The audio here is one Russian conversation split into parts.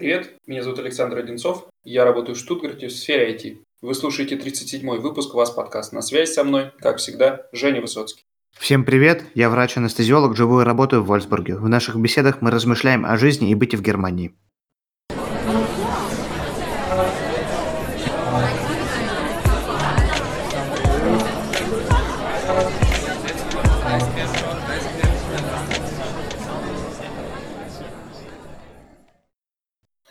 Привет, меня зовут Александр Одинцов, я работаю в Штутгарте в сфере IT. Вы слушаете 37-й выпуск «Вас подкаст». На связи со мной, как всегда, Женя Высоцкий. Всем привет, я врач-анестезиолог, живу и работаю в Вольсбурге. В наших беседах мы размышляем о жизни и быте в Германии.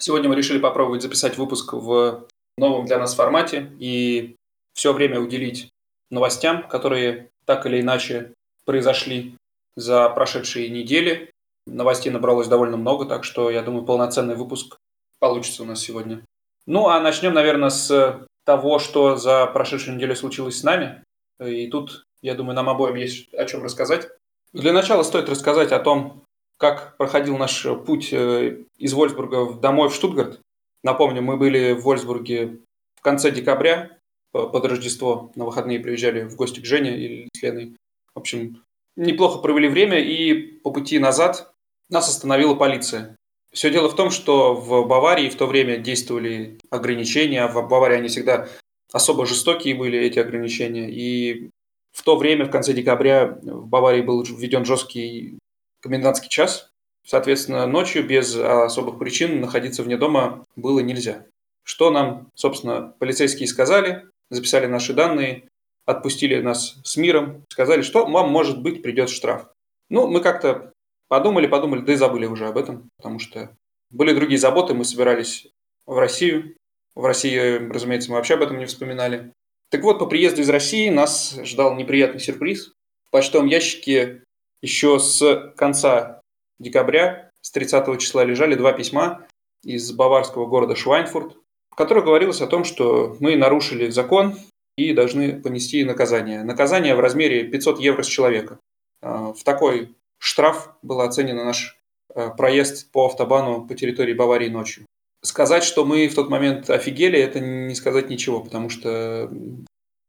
Сегодня мы решили попробовать записать выпуск в новом для нас формате и все время уделить новостям, которые так или иначе произошли за прошедшие недели. Новостей набралось довольно много, так что, я думаю, полноценный выпуск получится у нас сегодня. Ну, а начнем, наверное, с того, что за прошедшую неделю случилось с нами. И тут, я думаю, нам обоим есть о чем рассказать. Для начала стоит рассказать о том, как проходил наш путь э, из Вольсбурга домой в Штутгарт. Напомню, мы были в Вольсбурге в конце декабря, под Рождество, на выходные приезжали в гости к Жене или с Леной. В общем, неплохо провели время, и по пути назад нас остановила полиция. Все дело в том, что в Баварии в то время действовали ограничения. В Баварии они всегда особо жестокие были, эти ограничения. И в то время, в конце декабря, в Баварии был введен жесткий комендантский час. Соответственно, ночью без особых причин находиться вне дома было нельзя. Что нам, собственно, полицейские сказали, записали наши данные, отпустили нас с миром, сказали, что вам, может быть, придет штраф. Ну, мы как-то подумали, подумали, да и забыли уже об этом, потому что были другие заботы, мы собирались в Россию. В России, разумеется, мы вообще об этом не вспоминали. Так вот, по приезду из России нас ждал неприятный сюрприз. В почтовом ящике еще с конца декабря, с 30 числа, лежали два письма из баварского города Швайнфурт, в которых говорилось о том, что мы нарушили закон и должны понести наказание. Наказание в размере 500 евро с человека. А, в такой штраф был оценен наш а, проезд по автобану по территории Баварии ночью. Сказать, что мы в тот момент офигели, это не сказать ничего, потому что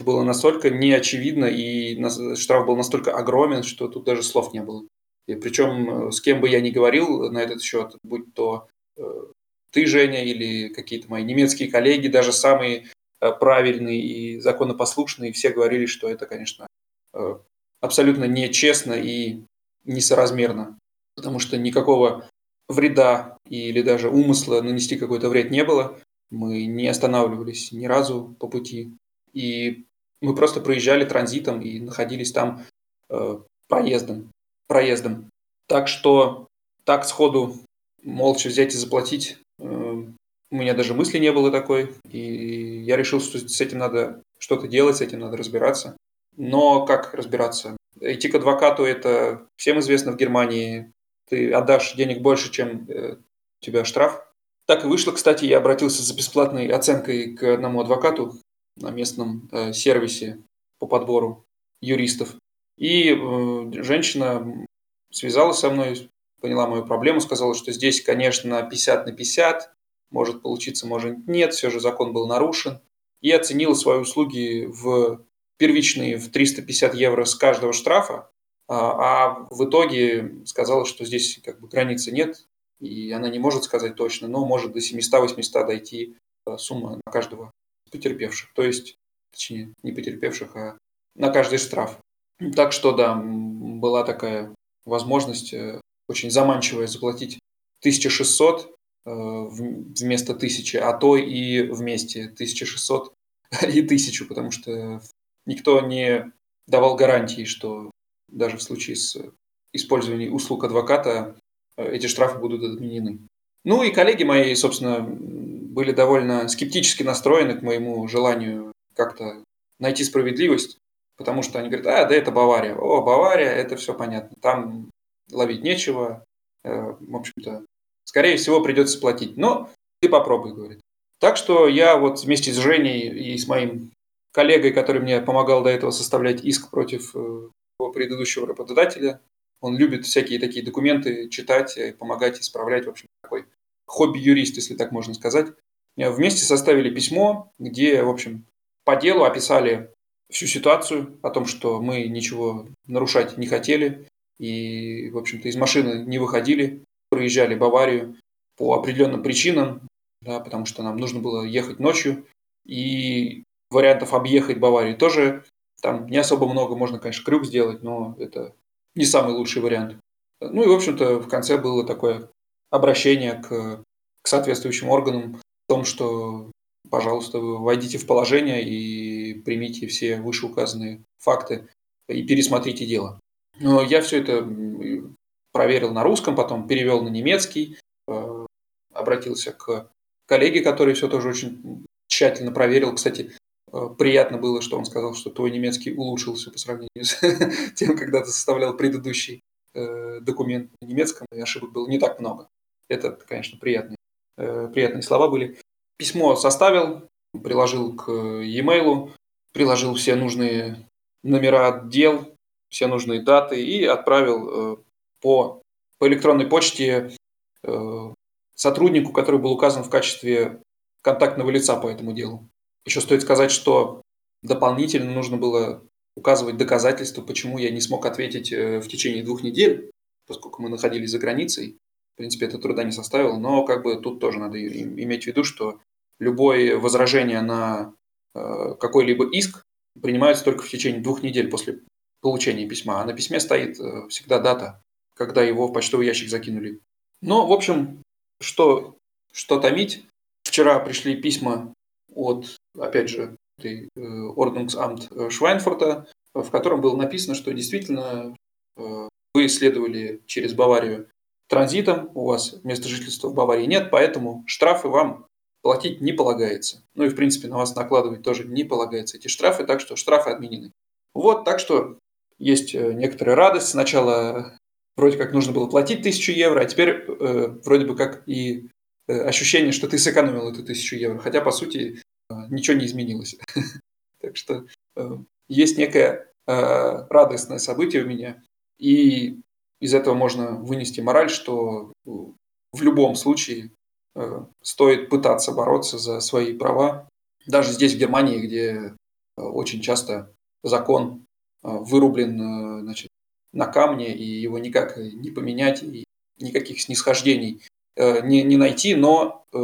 было настолько неочевидно, и штраф был настолько огромен, что тут даже слов не было. И причем э, с кем бы я ни говорил на этот счет, будь то э, ты, Женя, или какие-то мои немецкие коллеги, даже самые э, правильные и законопослушные, все говорили, что это, конечно, абсолютно нечестно и несоразмерно, потому что никакого вреда или даже умысла нанести какой-то вред не было. Мы не останавливались ни разу по пути. И мы просто проезжали транзитом и находились там э, проездом, проездом. Так что так сходу молча взять и заплатить э, у меня даже мысли не было такой. И я решил, что с этим надо что-то делать, с этим надо разбираться. Но как разбираться? Идти к адвокату – это всем известно в Германии. Ты отдашь денег больше, чем э, у тебя штраф. Так и вышло, кстати, я обратился за бесплатной оценкой к одному адвокату, на местном э, сервисе по подбору юристов. И э, женщина связалась со мной, поняла мою проблему, сказала, что здесь, конечно, 50 на 50, может получиться, может нет, все же закон был нарушен. И оценила свои услуги в первичные в 350 евро с каждого штрафа, а, а в итоге сказала, что здесь как бы границы нет, и она не может сказать точно, но может до 700-800 дойти э, сумма на каждого потерпевших, то есть, точнее, не потерпевших, а на каждый штраф. Так что, да, была такая возможность э, очень заманчивая заплатить 1600 э, вместо 1000, а то и вместе 1600 и 1000, потому что никто не давал гарантии, что даже в случае с использованием услуг адвоката э, эти штрафы будут отменены. Ну и коллеги мои, собственно, были довольно скептически настроены к моему желанию как-то найти справедливость, потому что они говорят, а, да это Бавария. О, Бавария, это все понятно. Там ловить нечего. Э, в общем-то, скорее всего, придется платить. Но ты попробуй, говорит. Так что я вот вместе с Женей и с моим коллегой, который мне помогал до этого составлять иск против э, его предыдущего работодателя, он любит всякие такие документы читать, помогать, исправлять. В общем, хобби-юрист, если так можно сказать, э, вместе составили письмо, где, в общем, по делу описали всю ситуацию о том, что мы ничего нарушать не хотели и, в общем-то, из машины не выходили, проезжали Баварию по определенным причинам, да, потому что нам нужно было ехать ночью, и вариантов объехать Баварию тоже там не особо много, можно, конечно, крюк сделать, но это не самый лучший вариант. Ну и, в общем-то, в конце было такое обращение к, к соответствующим органам в том, что, пожалуйста, войдите в положение и примите все вышеуказанные факты и пересмотрите дело. Но я все это проверил на русском, потом перевел на немецкий, э, обратился к коллеге, который все тоже очень тщательно проверил. Кстати, э, приятно было, что он сказал, что твой немецкий улучшился по сравнению с тем, когда ты составлял предыдущий э, документ на немецком, и ошибок было не так много. Это, конечно, приятные, приятные слова были. Письмо составил, приложил к e-mail, приложил все нужные номера отдел, все нужные даты и отправил по, по электронной почте э, сотруднику, который был указан в качестве контактного лица по этому делу. Еще стоит сказать, что дополнительно нужно было указывать доказательства, почему я не смог ответить э, в течение двух недель, поскольку мы находились за границей. Принципе, это труда не составило, но как бы тут тоже надо иметь в виду, что любое возражение на э, какой-либо иск принимается только в течение двух недель после получения письма, а на письме стоит э, всегда дата когда его в почтовый ящик закинули. Но, в общем, что, что томить. Вчера пришли письма от, опять же, Орднунгсамт э, Швайнфорта, в котором было написано, что действительно э, вы исследовали через Баварию транзитом, у вас места жительства в Баварии нет, поэтому штрафы вам платить не полагается. Ну и, в принципе, на вас накладывать тоже не полагается эти штрафы, так что штрафы отменены. Вот, так что есть э, некоторая радость. Сначала вроде как нужно было платить тысячу евро, а теперь э, вроде бы как и э, ощущение, что ты сэкономил эту тысячу евро, хотя по сути э, ничего не изменилось. Так что э, есть некое э, радостное событие у меня, и из этого можно вынести мораль, что в любом случае э, стоит пытаться бороться за свои права, даже здесь, в Германии, где очень часто закон вырублен значит, на камне, и его никак не поменять, и никаких снисхождений э, не, не найти, но э,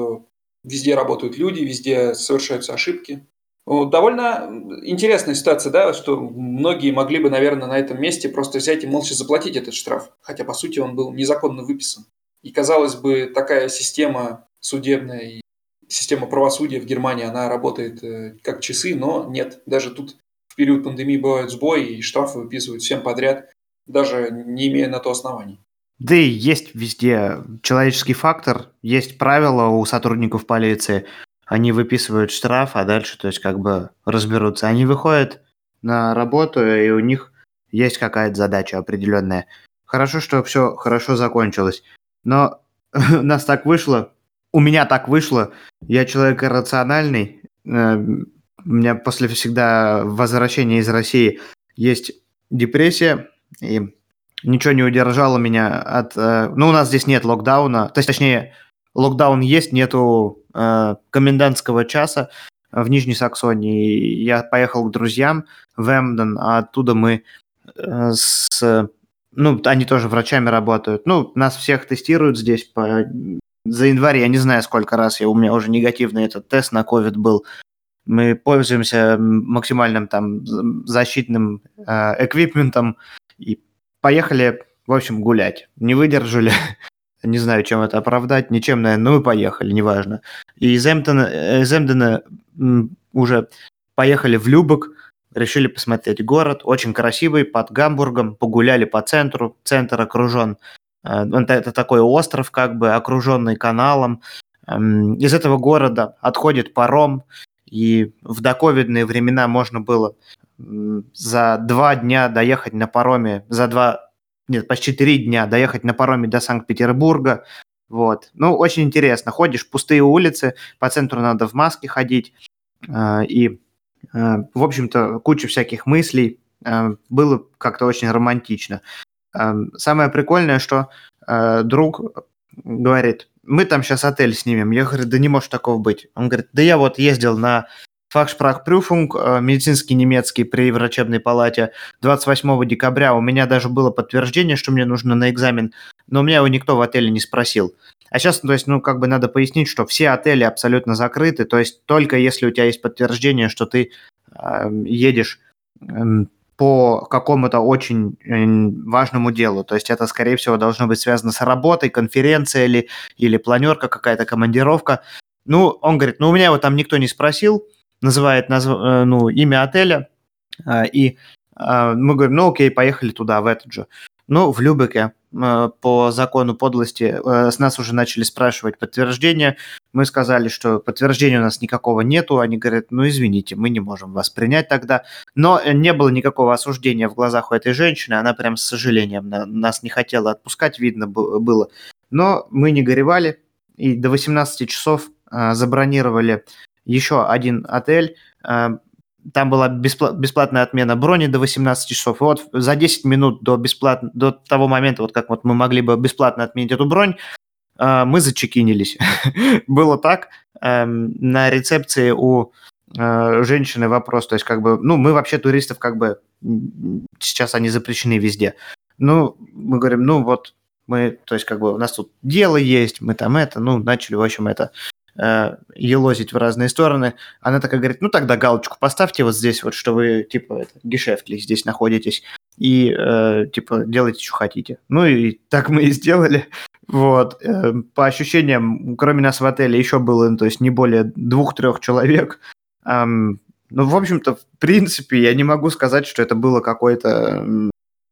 везде работают люди, везде совершаются ошибки. Довольно интересная ситуация, да, что многие могли бы, наверное, на этом месте просто взять и молча заплатить этот штраф, хотя, по сути, он был незаконно выписан. И, казалось бы, такая система судебная и система правосудия в Германии, она работает э, как часы, но нет, даже тут в период пандемии бывают сбои, и штрафы выписывают всем подряд даже не имея на то оснований. Да и есть везде человеческий фактор, есть правила у сотрудников полиции, они выписывают штраф, а дальше, то есть, как бы разберутся. Они выходят на работу, и у них есть какая-то задача определенная. Хорошо, что все хорошо закончилось. Но у нас так вышло, у меня так вышло, я человек рациональный, э, у меня после всегда возвращения из России есть депрессия, и ничего не удержало меня от... Э, ну, у нас здесь нет локдауна, то есть, точнее, локдаун есть, нету э, комендантского часа в Нижней Саксонии. Я поехал к друзьям в Эмден, а оттуда мы э, с... Ну, они тоже врачами работают. Ну, нас всех тестируют здесь по... за январь. Я не знаю, сколько раз я, у меня уже негативный этот тест на COVID был. Мы пользуемся максимальным там защитным э, эквипментом, и поехали, в общем, гулять. Не выдержали. Не знаю, чем это оправдать, ничем, наверное, но мы поехали, неважно. И из Эмптона, из Эмдена уже поехали в Любок, решили посмотреть город, очень красивый, под Гамбургом, погуляли по центру, центр окружен, э, это, это такой остров, как бы окруженный каналом. Из этого города отходит паром, и в доковидные времена можно было за два дня доехать на пароме, за два, нет, почти три дня доехать на пароме до Санкт-Петербурга. Вот. Ну, очень интересно. Ходишь, пустые улицы, по центру надо в маске ходить. Э, и, э, в общем-то, куча всяких мыслей. Э, было как-то очень романтично. Самое прикольное, что друг говорит, мы там сейчас отель снимем. Я говорю, да не может такого быть. Он говорит, да я вот ездил на Фахшпрахпрюфунг, э, медицинский немецкий при врачебной палате 28 декабря. У меня даже было подтверждение, что мне нужно на экзамен, но у меня его никто в отеле не спросил. А сейчас, то есть, ну, как бы надо пояснить, что все отели абсолютно закрыты, то есть только если у тебя есть подтверждение, что ты э, едешь э, по какому-то очень э, важному делу. То есть это, скорее всего, должно быть связано с работой, конференция или, или планерка, какая-то командировка. Ну, он говорит, ну, у меня его там никто не спросил, называет назв... Э, ну, имя отеля, э, и мы говорим, ну, окей, поехали туда, в этот же. Ну, в Любеке Э, по закону подлости э, с нас уже начали спрашивать подтверждение. Мы сказали, что подтверждения у нас никакого нету. Они говорят, ну извините, мы не можем вас принять тогда. Но не было никакого осуждения в глазах у этой женщины. Она прям с сожалением нас не хотела отпускать, видно было. Но мы не горевали. И до 18 часов э, забронировали еще один отель там была бесплатная отмена брони до 18 часов. И вот за 10 минут до, бесплат... до того момента, вот как вот мы могли бы бесплатно отменить эту бронь, э, мы зачекинились. Было так. Эм, на рецепции у э, женщины вопрос, то есть как бы, ну, мы вообще туристов как бы, сейчас они запрещены везде. Ну, мы говорим, ну вот, мы, то есть как бы у нас тут дело есть, мы там это, ну, начали, в общем, это э, елозить в разные стороны. Она такая говорит, ну тогда галочку поставьте вот здесь вот, что вы типа это, гешефтли здесь находитесь и э, типа делайте, что хотите. Ну и так мы и сделали. Вот. Э, по ощущениям, кроме нас в отеле еще было, ну, то есть не более двух-трех человек. Эм, ну, в общем-то, в принципе, я не могу сказать, что это было какое-то...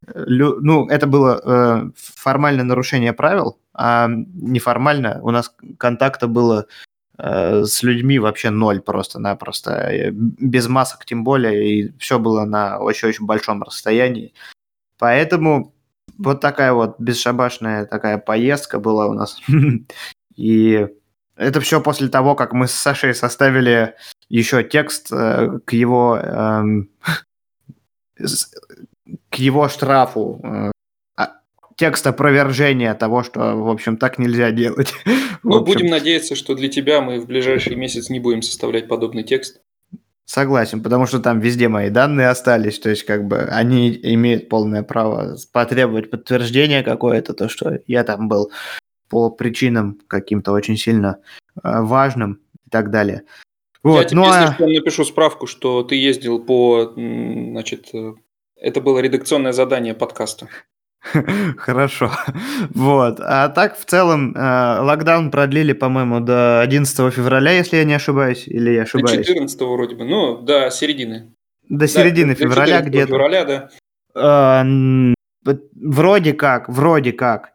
Ну, это было э, формальное нарушение правил, а неформально у нас контакта было Э, с людьми вообще ноль просто-напросто. Э, без масок тем более, и все было на очень-очень большом расстоянии. Поэтому вот такая вот бесшабашная такая поездка была у нас. И это все после того, как мы с Сашей составили еще текст э, к его эм, к его штрафу текст опровержения того, что, в общем, так нельзя делать. Ну, будем надеяться, что для тебя мы в ближайший месяц не будем составлять подобный текст. Согласен, потому что там везде мои данные остались, то есть как бы они имеют полное право потребовать подтверждения какое-то, то, что я там был по причинам каким-то очень сильно э, важным и так далее. Вот, я тебе, ну, если а... что, напишу справку, что ты ездил по, значит, э, это было редакционное задание подкаста. Хорошо. Вот. А так, в целом, э, локдаун продлили, по-моему, до 11 февраля, если я не ошибаюсь, или я ошибаюсь? До 14 вроде бы, ну, до середины. До середины да, февраля где-то. февраля, да. Э, вроде как, вроде как.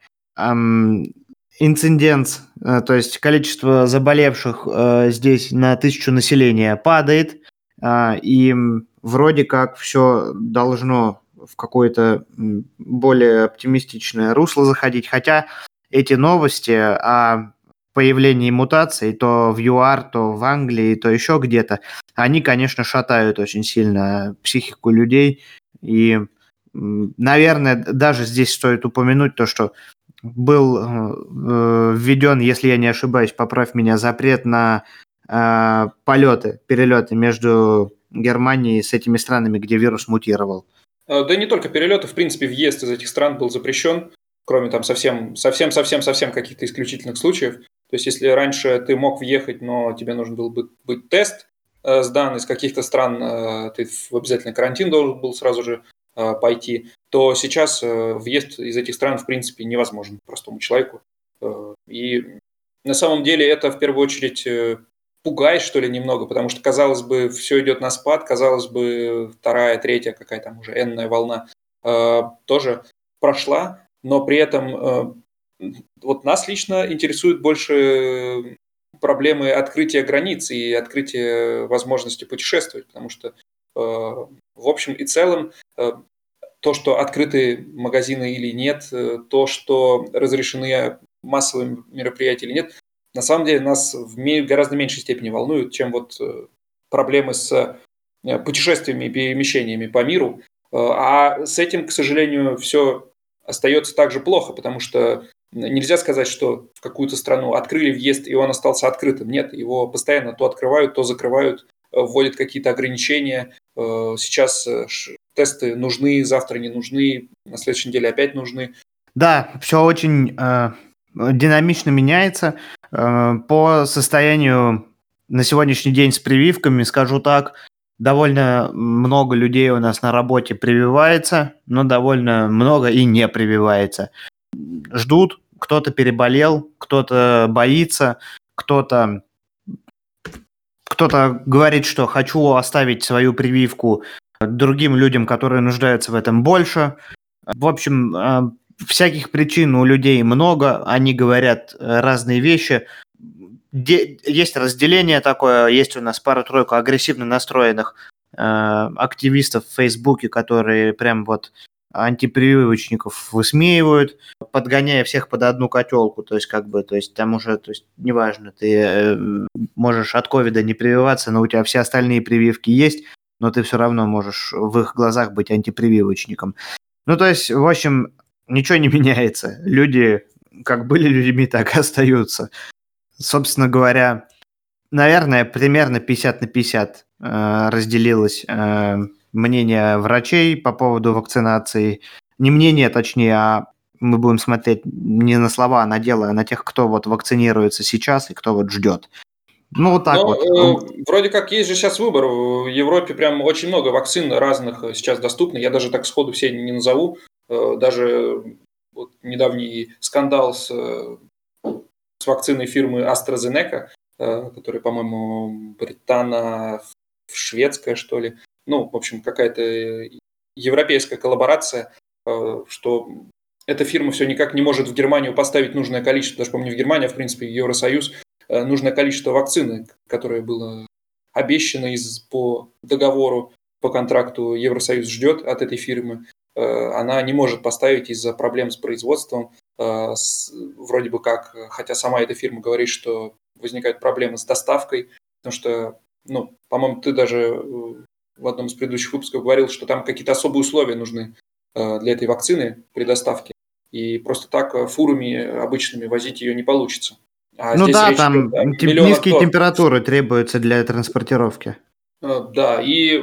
Инцидент, э, то есть количество заболевших здесь на тысячу населения падает, и вроде как все должно в какое-то более оптимистичное русло заходить. Хотя эти новости о появлении мутаций то в ЮАР, то в Англии, то еще где-то, они, конечно, шатают очень сильно психику людей. И, наверное, даже здесь стоит упомянуть то, что был э, введен, если я не ошибаюсь, поправь меня, запрет на э, полеты, перелеты между Германией с этими странами, где вирус мутировал. Э, да и не только перелеты, в принципе, въезд из этих стран был запрещен, кроме там совсем, совсем, совсем, совсем каких-то исключительных случаев. То есть, если раньше ты мог въехать, но тебе нужен был быть, быть тест э, сдан из каких-то стран, э, ты в обязательно карантин должен был сразу же э, пойти, то сейчас э, въезд из этих стран, в принципе, невозможен простому человеку. Э, и на самом деле это в первую очередь э, пугает, что ли, немного, потому что, казалось бы, все идет на спад, казалось бы, вторая, третья, какая там уже энная волна э, тоже прошла, но при этом э, вот нас лично интересуют больше проблемы открытия границ и открытия возможности путешествовать, потому что э, в общем и целом э, то, что открыты магазины или нет, э, то, что разрешены массовые мероприятия или нет, на самом деле нас в гораздо меньшей степени волнуют, чем вот э, проблемы с э, путешествиями и перемещениями по миру. Э, а с этим, к сожалению, все остается также плохо, потому что нельзя сказать, что в какую-то страну открыли въезд, и он остался открытым. Нет, его постоянно то открывают, то закрывают, вводят какие-то ограничения. Сейчас тесты нужны, завтра не нужны, на следующей неделе опять нужны. Да, все очень динамично меняется. Э, по состоянию на сегодняшний день с прививками, скажу так, довольно много людей у нас на работе прививается, но довольно много и не прививается. Ждут, кто-то переболел, кто-то боится, кто-то кто-то говорит, что хочу оставить свою прививку другим людям, которые нуждаются в этом больше. В общем, э, всяких причин у людей много, они говорят э, разные вещи. Есть разделение такое, есть у нас пару-тройку агрессивно настроенных э, активистов в Фейсбуке, которые прям вот антипрививочников высмеивают, подгоняя всех под одну котелку, то есть как бы, то есть там уже, то есть неважно, ты э, можешь от ковида не прививаться, но у тебя все остальные прививки есть, но ты все равно можешь в их глазах быть антипрививочником. Ну, то есть, в общем, ничего не меняется. Люди как были людьми, так и остаются. Собственно говоря, наверное, примерно 50 на 50 э, разделилось э, мнение врачей по поводу вакцинации. Не мнение, точнее, а мы будем смотреть не на слова, а на дело, а на тех, кто вот вакцинируется сейчас и кто вот ждет. Ну, вот так Но, вот. Э, вроде как есть же сейчас выбор. В Европе прям очень много вакцин разных сейчас доступно. Я даже так сходу все не назову. Э, даже вот недавний скандал с, с вакциной фирмы AstraZeneca, э, которая, по-моему, британо-шведская, что ли. Ну, в общем, какая-то европейская коллаборация, э, что эта фирма все никак не может в Германию поставить нужное количество, даже, помню, в Германии, а в принципе, Евросоюз, нужное количество вакцины, которое было обещано из, по договору, по контракту Евросоюз ждет от этой фирмы. Э, она не может поставить из-за проблем с производством, э, вроде бы как, хотя сама эта фирма говорит, что возникают проблемы с доставкой, потому что, ну, по-моему, ты даже э, в одном из предыдущих выпусков говорил, что там какие-то особые условия нужны для этой вакцины при доставке. И просто так фурами обычными возить ее не получится. А ну да, там низкие тонн. температуры требуются для транспортировки. Да, и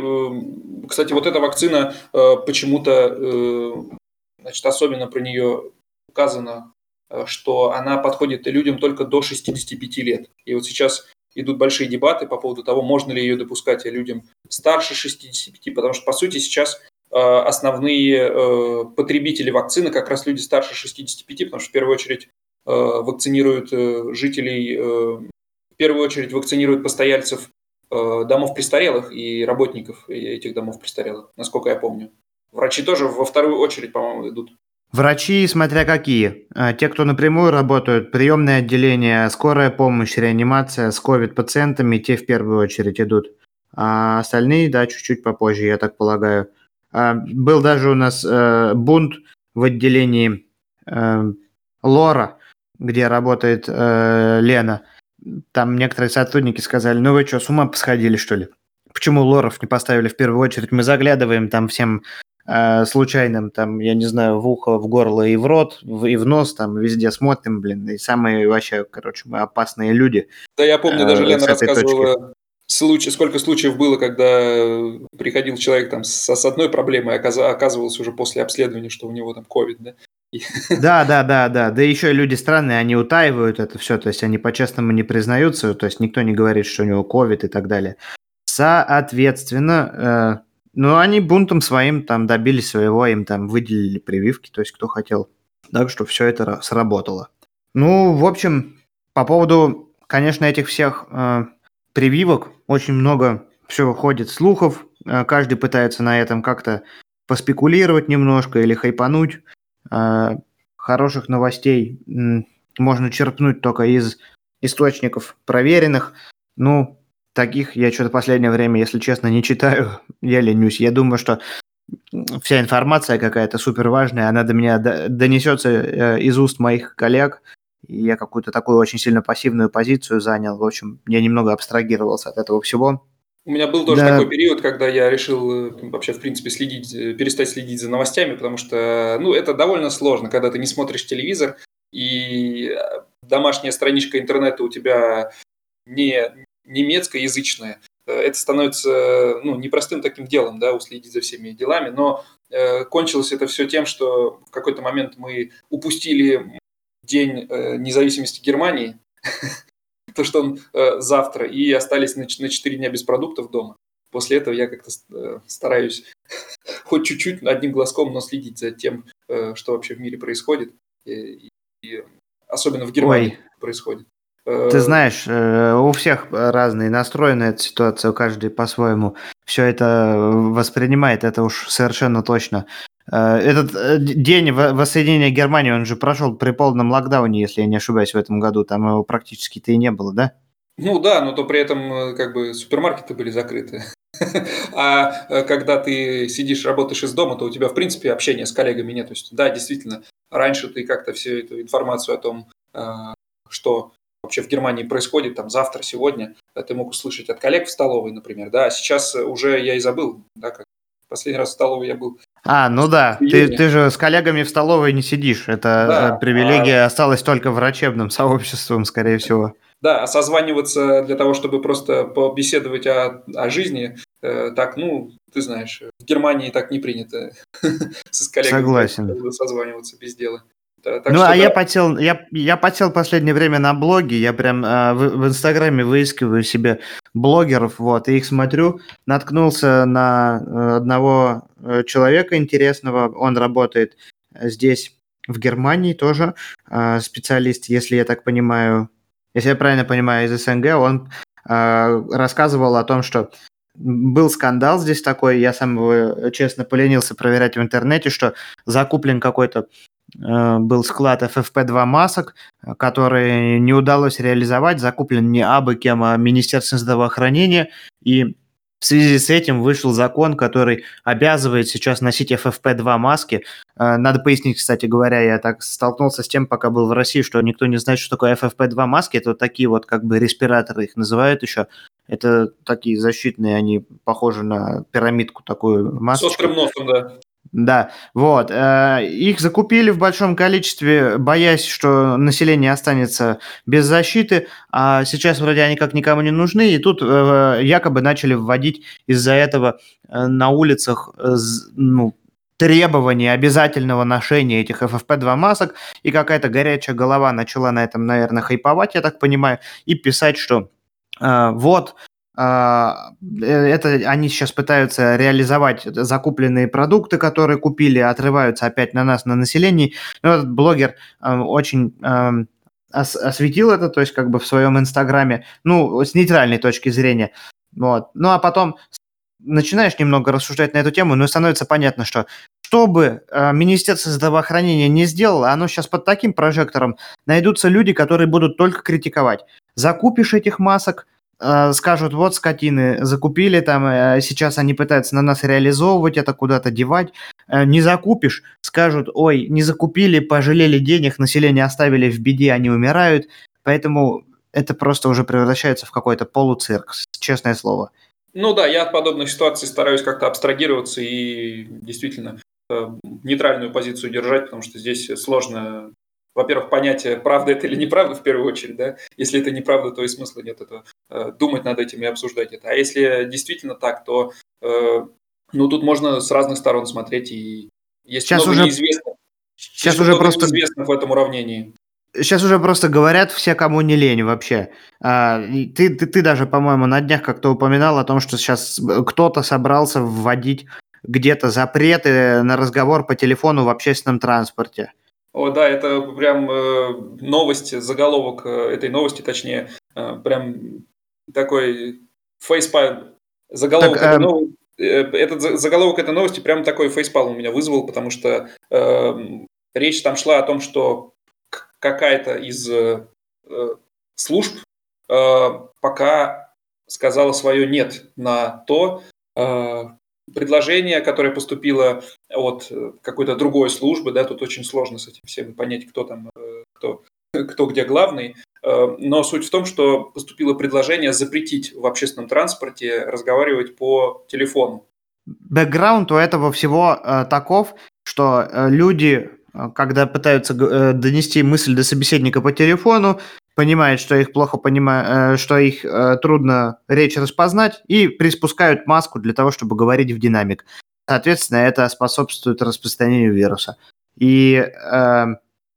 кстати, вот эта вакцина э, почему-то, э, значит, особенно про нее указано, э, что она подходит людям только до 65 лет. И вот сейчас идут большие дебаты по поводу того, можно ли ее допускать людям старше 65, потому что, по сути, сейчас основные потребители вакцины как раз люди старше 65, потому что в первую очередь вакцинируют жителей, в первую очередь вакцинируют постояльцев Э, домов престарелых и работников этих домов престарелых, насколько я помню. Врачи тоже во вторую очередь, по-моему, идут. Врачи, смотря какие. А, те, кто напрямую работают, приемное отделение, скорая помощь, реанимация с ковид-пациентами, те в первую очередь идут. А остальные, да, чуть-чуть попозже, я так полагаю. А, был даже у нас э, бунт в отделении э, Лора, где работает э, Лена – там некоторые сотрудники сказали, ну вы что, с ума посходили, что ли? Почему лоров не поставили в первую очередь? Мы заглядываем там всем э, случайным, там, я не знаю, в ухо, в горло и в рот, в, и в нос, там, везде смотрим, блин, и самые вообще, короче, мы опасные люди. Да, я помню, даже э, Лена рассказывала, случай, сколько случаев было, когда приходил человек там с, с одной проблемой, а оказывалось уже после обследования, что у него там ковид, да? Да, да, да, да. Да еще люди странные, они утаивают это все, то есть они по-честному не признаются, то есть никто не говорит, что у него ковид и так далее. Соответственно, э, ну, они бунтом своим там добились своего, им там выделили прививки, то есть кто хотел. Так что все это сработало. Ну, в общем, по поводу, конечно, этих всех э, прививок, очень много все ходит слухов, э, каждый пытается на этом как-то поспекулировать немножко или хайпануть. А, хороших новостей можно черпнуть только из источников проверенных. Ну, таких я что-то последнее время, если честно, не читаю. Я ленюсь. Я думаю, что вся информация какая-то супер важная, она до меня донесется э, из уст моих коллег. Я какую-то такую очень сильно пассивную позицию занял. В общем, я немного абстрагировался от этого всего. У меня был тоже да. такой период, когда я решил э, вообще, в принципе, следить, э, перестать следить за новостями, потому что, ну, это довольно сложно, когда ты не смотришь телевизор, и э, домашняя страничка интернета у тебя не немецкоязычная. Это становится, ну, непростым таким делом, да, уследить за всеми делами, но э, кончилось это все тем, что в какой-то момент мы упустили День э, независимости Германии, то, что он э, завтра, и остались на, на 4 дня без продуктов дома. После этого я как-то э, стараюсь хоть чуть-чуть одним глазком, но следить за тем, э, что вообще в мире происходит, и, и особенно в Германии Ой. происходит. Э, Ты знаешь, э, у всех разные настроены эта ситуация, у каждый по-своему все это воспринимает, это уж совершенно точно. Э, этот день воссоединения Германии, он же прошел при полном локдауне, если я не ошибаюсь, в этом году. Там его практически-то и не было, да? Ну да, но то при этом как бы супермаркеты были закрыты. А когда ты сидишь, работаешь из дома, то у тебя, в принципе, общения с коллегами нет. То есть, да, действительно, раньше ты как-то всю эту информацию о том, что вообще в Германии происходит там завтра, сегодня, ты мог услышать от коллег в столовой, например, да, а сейчас уже я и забыл, да, как последний раз в столовой я был. А, ну да, ты, ты же с коллегами в столовой не сидишь, это да, э, привилегия а... осталась только врачебным сообществом, скорее всего. Да, а созваниваться для того, чтобы просто побеседовать о, о жизни, э, так, ну, ты знаешь, в Германии так не принято с коллегами созваниваться без дела. Так ну, а да. я потел, я, я потел последнее время на блоге, я прям э, в, в Инстаграме выискиваю себе блогеров, вот, и их смотрю, наткнулся на э, одного э, человека интересного, он работает здесь, в Германии тоже, э, специалист, если я так понимаю, если я правильно понимаю, из СНГ, он э, рассказывал о том, что был скандал здесь такой, я сам его честно поленился проверять в интернете, что закуплен какой-то Э, был склад FFP2 масок, который не удалось реализовать, закуплен не абы кем, а Министерством здравоохранения, и в связи с этим вышел закон, который обязывает сейчас носить FFP2 маски. Э, надо пояснить, кстати говоря, я так столкнулся с тем, пока был в России, что никто не знает, что такое FFP2 маски. Это вот такие вот как бы респираторы их называют еще. Это такие защитные, они похожи на пирамидку такую маску. С острым носом, да. Да, вот. Э, их закупили в большом количестве, боясь, что население останется без защиты, а сейчас вроде они как никому не нужны, и тут э, якобы начали вводить из-за этого э, на улицах ну, требования обязательного ношения этих FFP2 масок, и какая-то горячая голова начала на этом, наверное, хайповать, я так понимаю, и писать, что вот, это они сейчас пытаются реализовать закупленные продукты, которые купили, отрываются опять на нас, на населении. Но этот блогер э, очень э, осветил это, то есть как бы в своем инстаграме, ну, с нейтральной точки зрения. Вот. Ну, а потом начинаешь немного рассуждать на эту тему, ну и становится понятно, что что бы э, Министерство здравоохранения не сделало, оно сейчас под таким прожектором найдутся люди, которые будут только критиковать. Закупишь этих масок, Э, скажут, вот скотины закупили там, э, сейчас они пытаются на нас реализовывать это, куда-то девать, э, не закупишь, скажут, ой, не закупили, пожалели денег, население оставили в беде, они умирают, поэтому это просто уже превращается в какой-то полуцирк, честное слово. Ну да, я от подобных ситуаций стараюсь как-то абстрагироваться и действительно нейтральную позицию держать, потому что здесь сложно во-первых, понятие, правда это или неправда в первую очередь, да, если это неправда, то и смысла нет этого, э, думать над этим и обсуждать это. А если действительно так, то, э, ну, тут можно с разных сторон смотреть, и есть Сейчас много уже... неизвестных. Сейчас есть уже просто... неизвестных в этом уравнении. Сейчас уже просто говорят все, кому не лень вообще. А, ты, ты, ты даже, по-моему, на днях как-то упоминал о том, что сейчас кто-то собрался вводить где-то запреты на разговор по телефону в общественном транспорте. О, да, это прям э, новость, заголовок э, этой новости, точнее, э, прям такой фейспал. Заголовок так, этой э... новости, этот заголовок этой новости прям такой фейспал у меня вызвал, потому что э, речь там шла о том, что какая-то из э, служб э, пока сказала свое нет на то, э, предложение, которое поступило от э, какой-то другой службы, да, тут очень сложно с этим всем понять, кто там, э, кто, кто где главный, э, но суть в том, что поступило предложение запретить в общественном транспорте разговаривать по телефону. Бэкграунд у этого всего таков, что люди, когда пытаются донести мысль до собеседника по телефону, понимают, что их плохо понимают, что их трудно речь распознать, и приспускают маску для того, чтобы говорить в динамик. Соответственно, это способствует распространению вируса. И, э,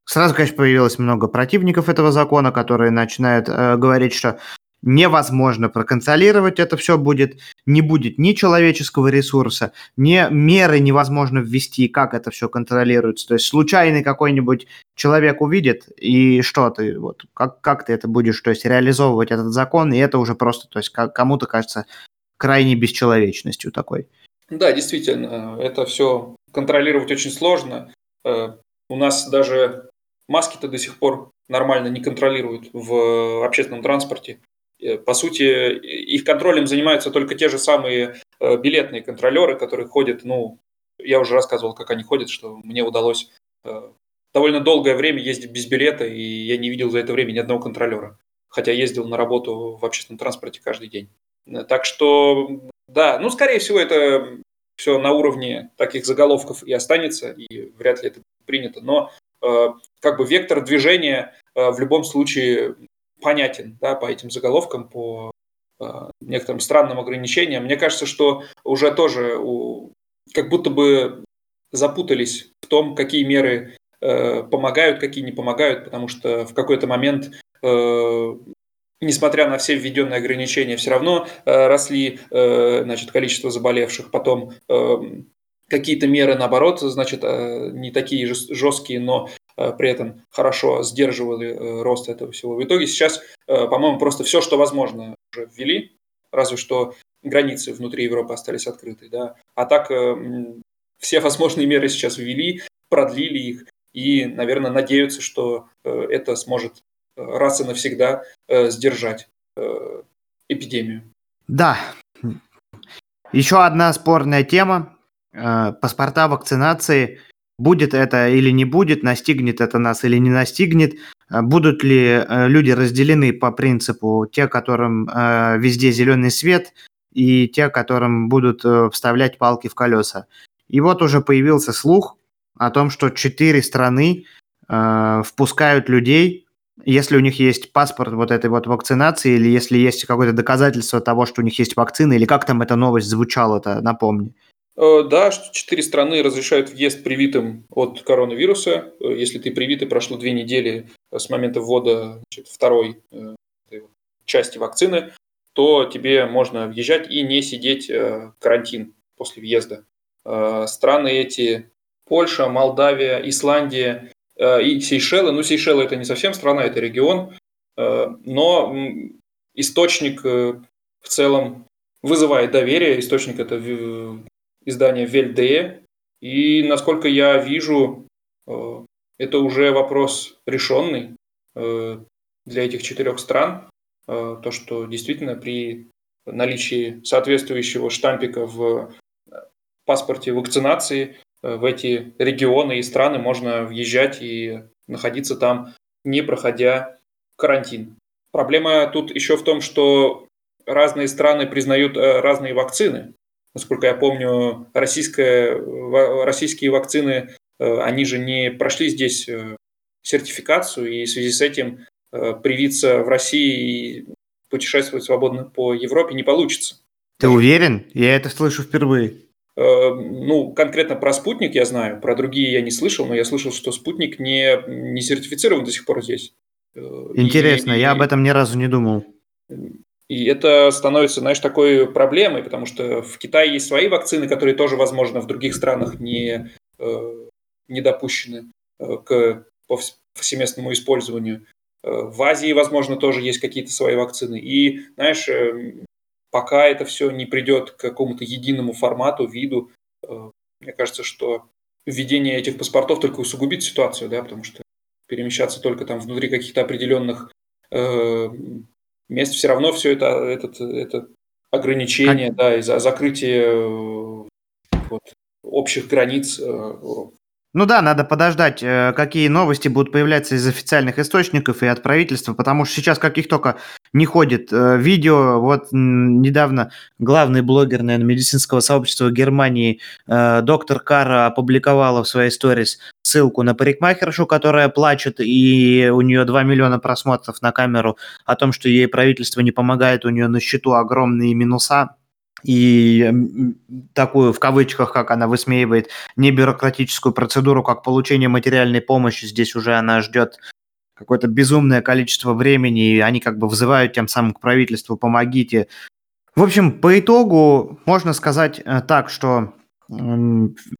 Сразу, конечно, появилось много противников этого закона, которые начинают э, говорить, что невозможно проконтролировать это все будет, не будет ни человеческого ресурса, ни меры невозможно ввести, как это все контролируется. То есть случайный какой-нибудь человек увидит, и что ты, вот, как, как ты это будешь, то есть реализовывать этот закон, и это уже просто, то есть кому-то кажется крайней бесчеловечностью такой. Да, действительно, это все контролировать очень сложно. Э, у нас даже маски-то до сих пор нормально не контролируют в общественном транспорте. Э, по сути, их контролем занимаются только те же самые э, билетные контролеры, которые ходят, ну, я уже рассказывал, как они ходят, что мне удалось довольно долгое время ездить без билета, и я не видел за это время ни одного контролера, хотя ездил на работу в общественном транспорте каждый день. Так что, да, ну, скорее всего, это все на уровне таких заголовков и останется, и вряд ли это принято, но как бы вектор движения в любом случае понятен да, по этим заголовкам, по э, некоторым странным ограничениям. Мне кажется, что уже тоже у, как будто бы запутались в том, какие меры э, помогают, какие не помогают, потому что в какой-то момент, э, несмотря на все введенные ограничения, все равно э, росли э, значит, количество заболевших. Потом э, какие-то меры, наоборот, значит, э, не такие жесткие, но Э, при этом хорошо сдерживали э, рост этого всего. В итоге сейчас, э, по-моему, просто все, что возможно, уже ввели, разве что границы внутри Европы остались открыты. Да? А так все возможные меры сейчас ввели, продлили их и, наверное, надеются, что это сможет раз и навсегда сдержать эпидемию. Да. Еще одна спорная тема. Паспорта вакцинации Будет это или не будет, настигнет это нас или не настигнет, э, будут ли э, люди разделены по принципу те, которым э, везде зеленый свет, и те, которым будут вставлять палки в колеса. И вот уже появился слух о том, что четыре страны впускают людей, если у них есть паспорт вот этой вот вакцинации, или если есть какое-то доказательство того, что у них есть вакцина, или как там эта новость звучала-то, напомни. Э, да, что четыре страны разрешают въезд привитым от коронавируса. Э, если ты привитый, прошло две недели с момента ввода значит, второй э, части вакцины, то тебе можно въезжать и не сидеть карантин после въезда. Страны эти Польша, Молдавия, Исландия и Сейшелы. Ну, Сейшелы это не совсем страна, это регион, но источник в целом вызывает доверие. Источник это издание Вельде. И, насколько я вижу, э, это уже вопрос решенный э, для этих четырех стран. Э, то, что действительно при наличии соответствующего штампика в паспорте вакцинации в эти регионы и страны можно въезжать и находиться там, не проходя карантин. Проблема тут еще в том, что разные страны признают разные вакцины. Насколько я помню, российская, российские вакцины, э, они же не прошли здесь э, сертификацию, и в связи с этим э, привиться в России и путешествовать свободно по Европе не получится. Ты уверен? Я это слышу впервые. Ну, конкретно про спутник я знаю, про другие я не слышал, но я слышал, что спутник не, не сертифицирован до сих пор здесь. Интересно, и, я об этом ни разу не думал. И это становится, знаешь, такой проблемой, потому что в Китае есть свои вакцины, которые тоже, возможно, в других странах не, э, не допущены э, к повсеместному использованию. Э, в Азии, возможно, тоже есть какие-то свои вакцины. И, знаешь, пока это все не придет к какому-то единому формату, виду, мне кажется, что введение этих паспортов только усугубит ситуацию, да, потому что перемещаться только там внутри каких-то определенных мест все равно все это, этот, это ограничение, как... да, из-за закрытия э, вот, общих границ э, ну да, надо подождать, э, какие новости будут появляться из официальных источников и от правительства, потому что сейчас каких только не ходит э, видео. Вот недавно главный блогер, наверное, медицинского сообщества Германии, э, доктор Кара, опубликовала в своей сторис ссылку на парикмахершу, которая плачет, и у нее 2 миллиона просмотров на камеру о том, что ей правительство не помогает, у нее на счету огромные минуса. И такую, в кавычках, как она высмеивает, небюрократическую процедуру, как получение материальной помощи, здесь уже она ждет какое-то безумное количество времени, и они как бы взывают тем самым к правительству «помогите». В общем, по итогу можно сказать э, так, что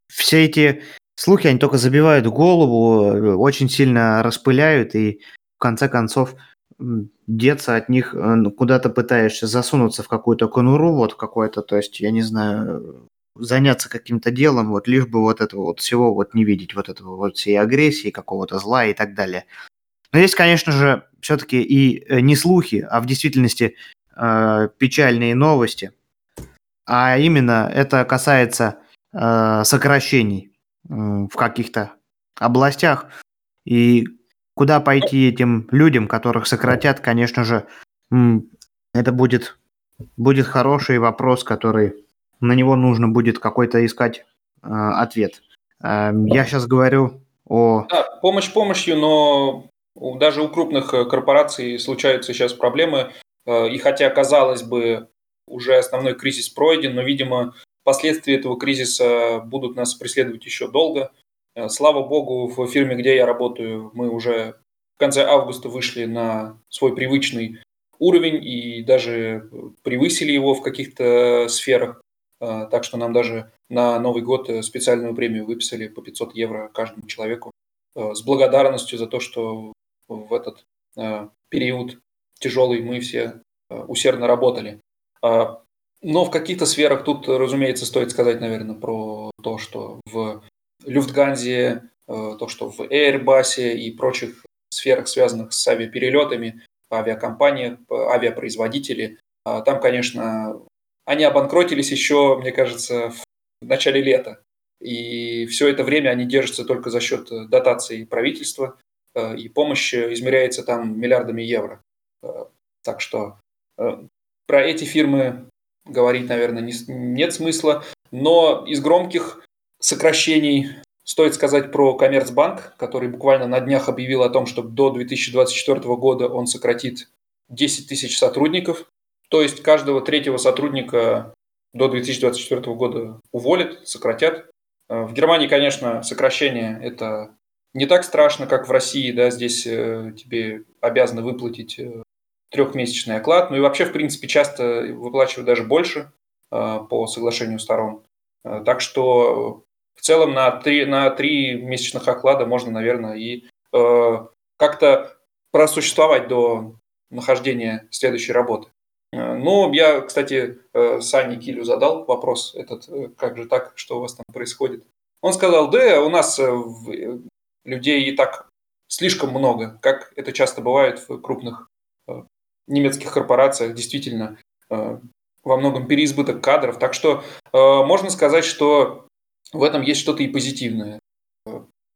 все эти слухи, они только забивают голову, э, очень сильно распыляют, и в конце концов деться от них, э, ну, куда-то пытаешься засунуться в какую-то конуру, вот какой-то, то есть, я не знаю, заняться каким-то делом, вот лишь бы вот этого вот всего вот не видеть, вот этого вот всей агрессии, какого-то зла и так далее. Но есть, конечно же, все-таки и э, не слухи, а в действительности э, печальные новости. А именно это касается э, сокращений э, в каких-то областях. И Куда пойти этим людям, которых сократят, конечно же, это будет, будет хороший вопрос, который на него нужно будет какой-то искать э, ответ. Э, я сейчас говорю о... Да, помощь помощью, но даже у крупных э, корпораций случаются сейчас проблемы. Э, и хотя, казалось бы, уже основной кризис пройден, но, видимо, последствия этого кризиса будут нас преследовать еще долго. Э, слава богу, в фирме, где я работаю, мы уже в конце августа вышли на свой привычный уровень и даже превысили его в каких-то сферах. Э, так что нам даже на Новый год специальную премию выписали по 500 евро каждому человеку э, с благодарностью за то, что в этот период тяжелый мы все усердно работали. Но в каких-то сферах тут, разумеется, стоит сказать, наверное, про то, что в Люфтганзе, э, то, что в Airbus и прочих сферах, связанных с авиаперелетами, авиакомпаниях, авиапроизводители. А там, конечно, они обанкротились еще, мне кажется, в начале лета. И все это время они держатся только за счет дотаций правительства, э, и помощь измеряется там миллиардами евро. Э, так что про эти фирмы говорить, наверное, нет смысла. Но из громких сокращений. Стоит сказать про Коммерцбанк, который буквально на днях объявил о том, что до 2024 года он сократит 10 тысяч сотрудников. То есть каждого третьего сотрудника до 2024 года уволят, сократят. Э, в Германии, конечно, сокращение – это не так страшно, как в России. Да, здесь э, тебе обязаны выплатить э, трехмесячный оклад. Ну и вообще, в принципе, часто выплачивают даже больше по соглашению сторон. Так что в целом на три, на три месячных оклада можно, наверное, и э, как-то просуществовать до нахождения следующей работы. Э, ну, я, кстати, э, Сане Килю задал вопрос этот, э, как же так, что у вас там происходит. Он сказал, да, у нас людей и так слишком много, как это часто бывает в крупных немецких корпорациях, действительно, во многом переизбыток кадров. Так что можно сказать, что в этом есть что-то и позитивное.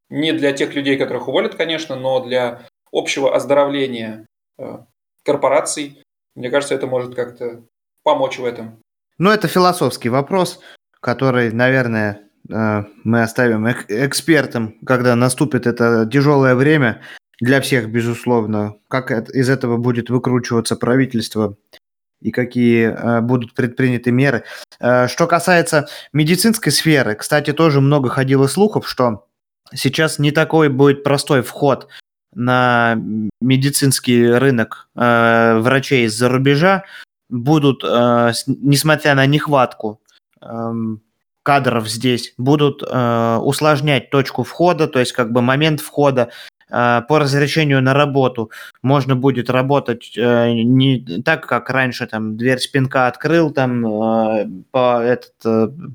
Не для тех людей, которых уволят, конечно, но для общего оздоровления э, корпораций, мне кажется, это может как-то помочь в этом. Ну, это философский вопрос, который, наверное, э, мы оставим экспертам, когда наступит это тяжелое время для всех, безусловно. Как из этого будет выкручиваться правительство и какие э, будут предприняты меры. Э, что касается медицинской сферы, кстати, тоже много ходило слухов, что сейчас не такой будет простой вход на медицинский рынок э, врачей из-за рубежа. Будут, э, с, несмотря на нехватку э, кадров здесь, будут э, усложнять точку входа, то есть как бы момент входа по разрешению на работу можно будет работать э, не так, как раньше, там, дверь спинка открыл, там, э, по, этот,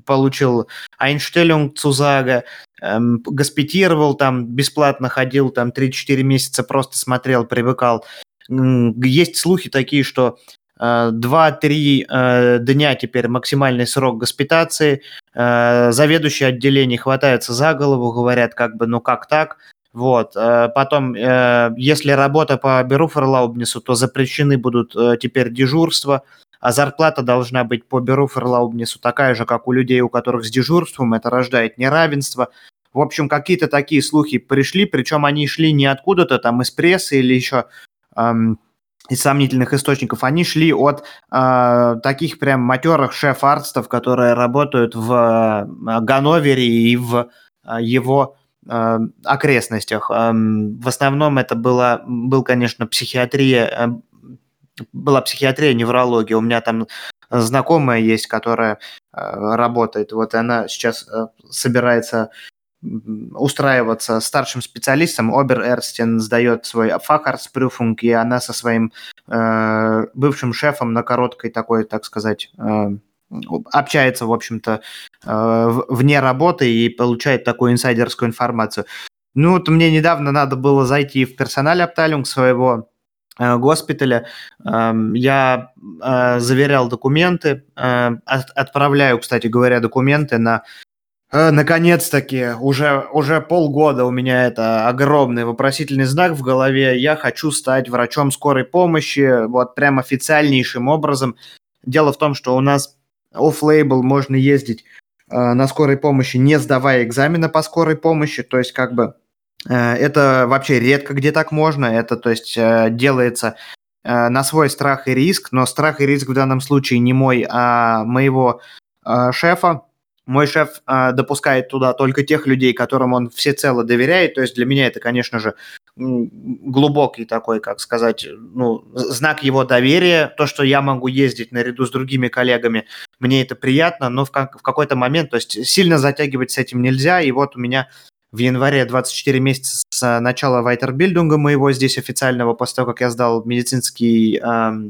получил Einstellung Цузага, эм, госпитировал, там, бесплатно ходил, там, 3-4 месяца просто смотрел, привыкал. Есть слухи такие, что 2-3 дня теперь максимальный срок госпитации. Заведующие отделений хватаются за голову, говорят, как бы, ну как так? Вот. Э, потом, э, если работа по Беруферлаубнису, то запрещены будут э, теперь дежурства, а зарплата должна быть по Беруферлаубнису такая же, как у людей, у которых с дежурством. Это рождает неравенство. В общем, какие-то такие слухи пришли, причем они шли не откуда-то там из прессы или еще эм, из сомнительных источников, они шли от э, таких прям матерых шеф-артстов, которые работают в э, Ганновере и в э, его окрестностях. Э, в основном это было, был, конечно, психиатрия, э, была психиатрия, неврология. У меня там знакомая есть, которая э, работает. Вот она сейчас э, собирается устраиваться старшим специалистом. Обер Эрстин сдает свой фахарсprüfung, и она со своим э, бывшим шефом на короткой такой, так сказать, э, общается, в общем-то, э, вне работы и получает такую инсайдерскую информацию. Ну, вот мне недавно надо было зайти в персональ Abteilung своего э, госпиталя. Э, я э, заверял документы, от, отправляю, кстати говоря, документы на наконец-таки, уже, уже полгода у меня это огромный вопросительный знак в голове. Я хочу стать врачом скорой помощи, вот прям официальнейшим образом. Дело в том, что у нас офф-лейбл можно ездить э, на скорой помощи, не сдавая экзамена по скорой помощи. То есть, как бы, э, это вообще редко где так можно. Это, то есть, э, делается э, на свой страх и риск, но страх и риск в данном случае не мой, а моего э, шефа, мой шеф э, допускает туда только тех людей, которым он всецело доверяет. То есть для меня это, конечно же, глубокий такой, как сказать, ну, знак его доверия. То, что я могу ездить наряду с другими коллегами, мне это приятно, но в, как, в какой-то момент, то есть сильно затягивать с этим нельзя. И вот у меня в январе 24 месяца с начала вайтербильдинга моего здесь официального, после того, как я сдал медицинский э,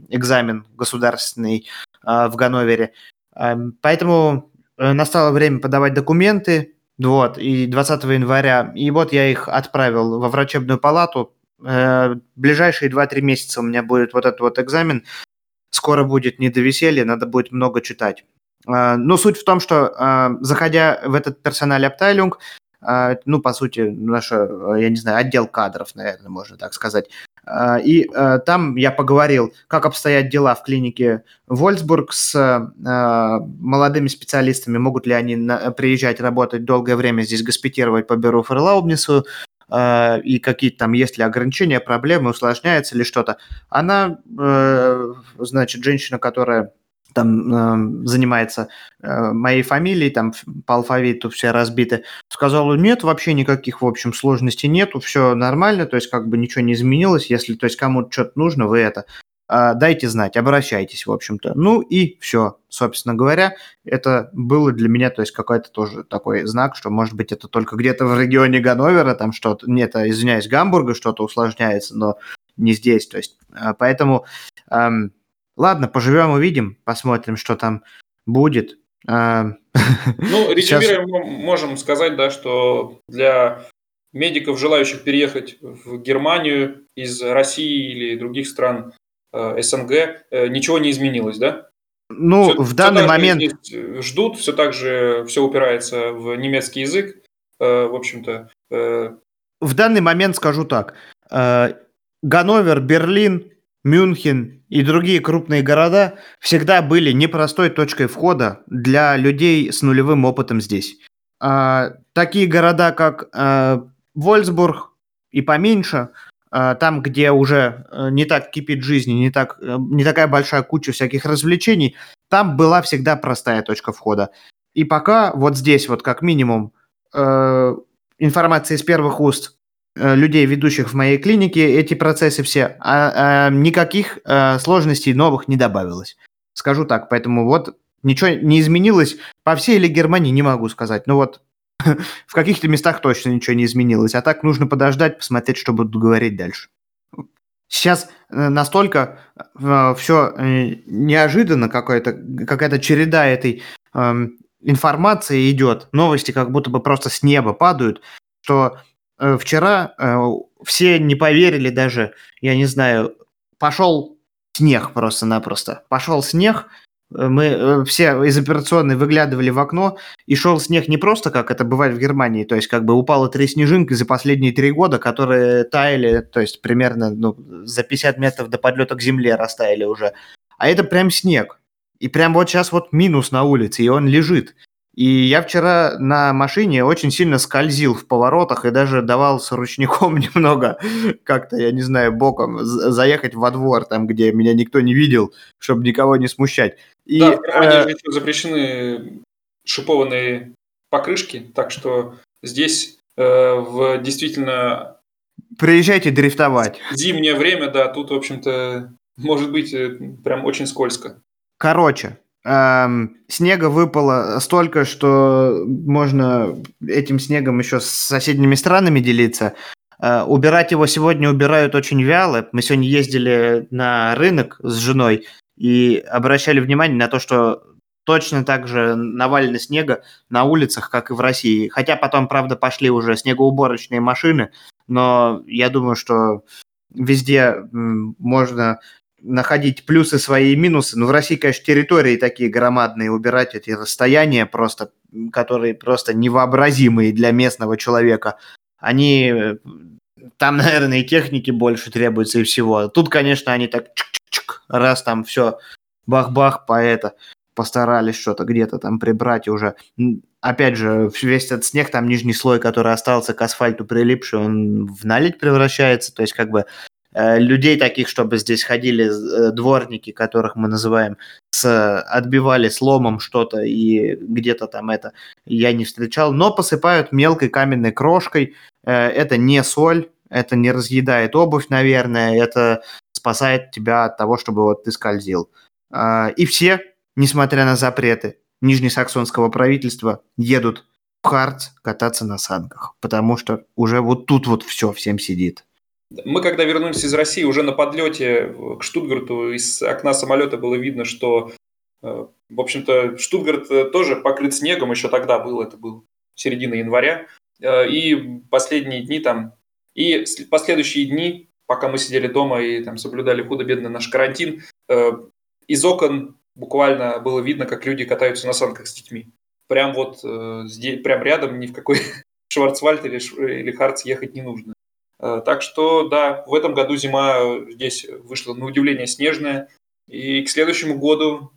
экзамен государственный э, в Ганновере. Э, поэтому Э, настало время подавать документы, вот, и 20 января, и вот я их отправил во врачебную палату. Э, ближайшие 2-3 месяца у меня будет вот этот вот экзамен. Скоро будет не до веселья, надо будет много читать. Э, но суть в том, что заходя в этот персональ Абтайлюнг, ну, по сути, наш, я не знаю, отдел кадров, наверное, можно так сказать, и э, там я поговорил, как обстоят дела в клинике Вольсбург с э, молодыми специалистами, могут ли они приезжать работать долгое время здесь, госпитировать по бюро Ферлаубнису, э, и какие-то там есть ли ограничения, проблемы, усложняется ли что-то. Она, значит, женщина, которая там э, занимается э, моей фамилией, там по алфавиту все разбиты, сказала, нет, вообще никаких, в общем, сложностей нету, все нормально, то есть как бы ничего не изменилось, если, то есть кому-то что-то нужно, вы это э, дайте знать, обращайтесь, в общем-то. Ну и все, собственно говоря, это было для меня, то есть какой-то тоже такой знак, что, может быть, это только где-то в регионе Ганновера, там что-то, нет, извиняюсь, Гамбурга что-то усложняется, но не здесь, то есть, э, поэтому... Эм, Ладно, поживем, увидим, посмотрим, что там будет. А, ну, резюмируем, Сейчас... можем сказать, да, что для медиков, желающих переехать в Германию из России или других стран э, СНГ, э, ничего не изменилось, да? Ну, все, в данный момент... Ждут, все так же все упирается в немецкий язык, э, в общем-то. В данный момент скажу так. Ганновер, Берлин, Мюнхен и другие крупные города всегда были непростой точкой входа для людей с нулевым опытом здесь. А, такие города, как а, Вольсбург и поменьше, а, там, где уже а, не так кипит жизнь, не, так, а, не такая большая куча всяких развлечений, там была всегда простая точка входа. И пока вот здесь вот как минимум э, информация из первых уст Э, людей, ведущих в моей клинике, эти процессы все, а, а никаких а, сложностей новых не добавилось. Скажу так, поэтому вот ничего не изменилось. По всей или Германии не могу сказать. Но вот в каких-то местах точно ничего не изменилось. А так нужно подождать, посмотреть, что будут говорить дальше. Сейчас э, настолько э, все неожиданно, какая-то какая череда этой э, информации идет, новости как будто бы просто с неба падают, что Э, вчера э, все не поверили даже, я не знаю, пошел снег просто-напросто. Пошел снег, э, мы все из операционной выглядывали в окно, и шел снег не просто, как это бывает в Германии, то есть как бы упало три снежинки за последние три года, которые таяли, то есть примерно ну, за 50 метров до подлета к земле растаяли уже. А это прям снег. И прям вот сейчас вот минус на улице, и он лежит. И я вчера на машине очень сильно скользил в поворотах и даже давал с ручником немного как-то, я не знаю, боком заехать во двор, там, где меня никто не видел, чтобы никого не смущать. И, да, в Германии э... же еще запрещены шипованные покрышки, так что здесь э, в действительно... Приезжайте дрифтовать. Зимнее время, да, тут, в общем-то, может быть э, прям очень скользко. Короче, эм, снега выпало столько, что можно этим снегом еще с соседними странами делиться. Э, убирать его сегодня убирают очень вяло. Мы сегодня ездили на рынок с женой и обращали внимание на то, что точно так же навалено снега на улицах, как и в России. Хотя потом, правда, пошли уже снегоуборочные машины, но я думаю, что везде можно находить плюсы свои и минусы. Но в России, конечно, территории такие громадные, убирать эти расстояния просто, которые просто невообразимые для местного человека. Они там, наверное, и техники больше требуется и всего. Тут, конечно, они так чик-чик-чик, раз там все бах-бах по это постарались что-то где-то там прибрать и уже. Опять же, весь этот снег, там нижний слой, который остался к асфальту прилипший, он в наледь превращается. То есть как бы людей таких, чтобы здесь ходили э, дворники, которых мы называем, с, отбивали сломом что-то и где-то там это я не встречал, но посыпают мелкой каменной крошкой. Э, это не соль, это не разъедает обувь, наверное, это спасает тебя от того, чтобы вот ты скользил. И все, несмотря на запреты нижнесаксонского правительства, едут в Харц кататься на санках, потому что уже вот тут вот все всем сидит. Мы, когда вернулись из России, уже на подлете к Штутгарту из окна самолета было видно, что, э, в общем-то, Штутгарт э, тоже покрыт снегом, еще тогда был, это был середина января. Э, и последние дни там, и последующие дни, пока мы сидели дома и там соблюдали худо-бедно наш карантин, из окон буквально было видно, как люди катаются на санках с детьми. Прям вот здесь, прям рядом, ни в какой Шварцвальд или, или Харц ехать не нужно. Э, так что, да, в этом году зима здесь вышла на удивление снежная. И к следующему году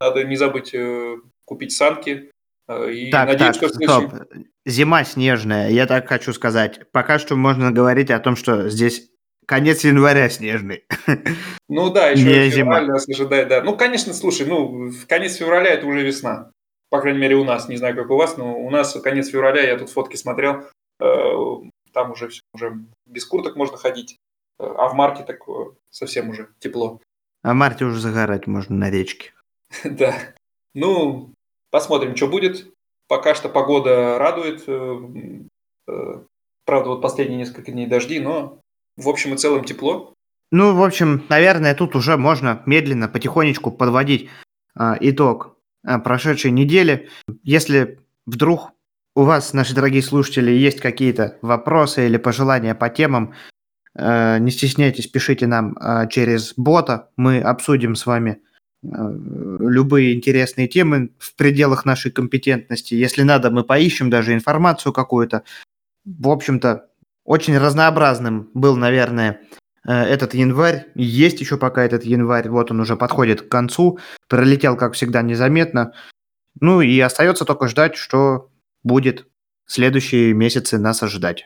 надо не забыть э, купить санки. Э, и так, надеюсь, так, что следующем... стоп. Зима снежная, я так хочу сказать. Пока что можно говорить о том, что здесь конец января снежный. Ну да, еще не февраль зима. нас ожидает, да. Ну, конечно, слушай, ну, конец февраля это уже весна. По крайней мере, у нас. Не знаю, как у вас, но у нас конец февраля, я тут фотки смотрел, там уже все, уже без курток можно ходить, а в марте так совсем уже тепло. А в марте уже загорать можно на речке. Да. Ну, посмотрим, что будет. Пока что погода радует. Э, э, правда, вот последние несколько дней дожди, но в общем и целом тепло. Ну, в общем, наверное, тут уже можно медленно, потихонечку подводить э, итог э, прошедшей недели. Если вдруг у вас, наши дорогие слушатели, есть какие-то вопросы или пожелания по темам, э, не стесняйтесь, пишите нам э, через бота. Мы обсудим с вами э, любые интересные темы в пределах нашей компетентности. Если надо, мы поищем даже информацию какую-то. В общем-то, очень разнообразным был, наверное, этот январь. Есть еще пока этот январь. Вот он уже подходит к концу. Пролетел, как всегда, незаметно. Ну и остается только ждать, что будет следующие месяцы нас ожидать.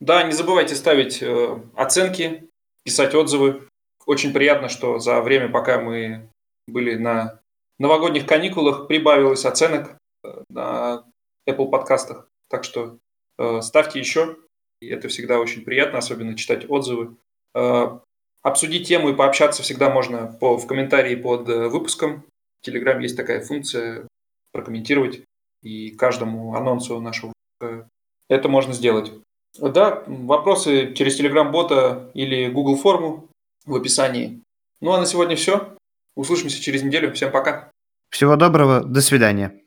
Да, не забывайте ставить э, оценки, писать отзывы. Очень приятно, что за время, пока мы были на новогодних каникулах, прибавилось оценок э, на Apple подкастах. Так что э, ставьте еще. И это всегда очень приятно, особенно читать отзывы. Э, обсудить тему и пообщаться всегда можно по, в комментарии под э, выпуском. В Telegram есть такая функция прокомментировать и каждому анонсу нашего это можно сделать. Да, вопросы через Telegram-бота или Google форму в описании. Ну а на сегодня все. Услышимся через неделю. Всем пока. Всего доброго. До свидания.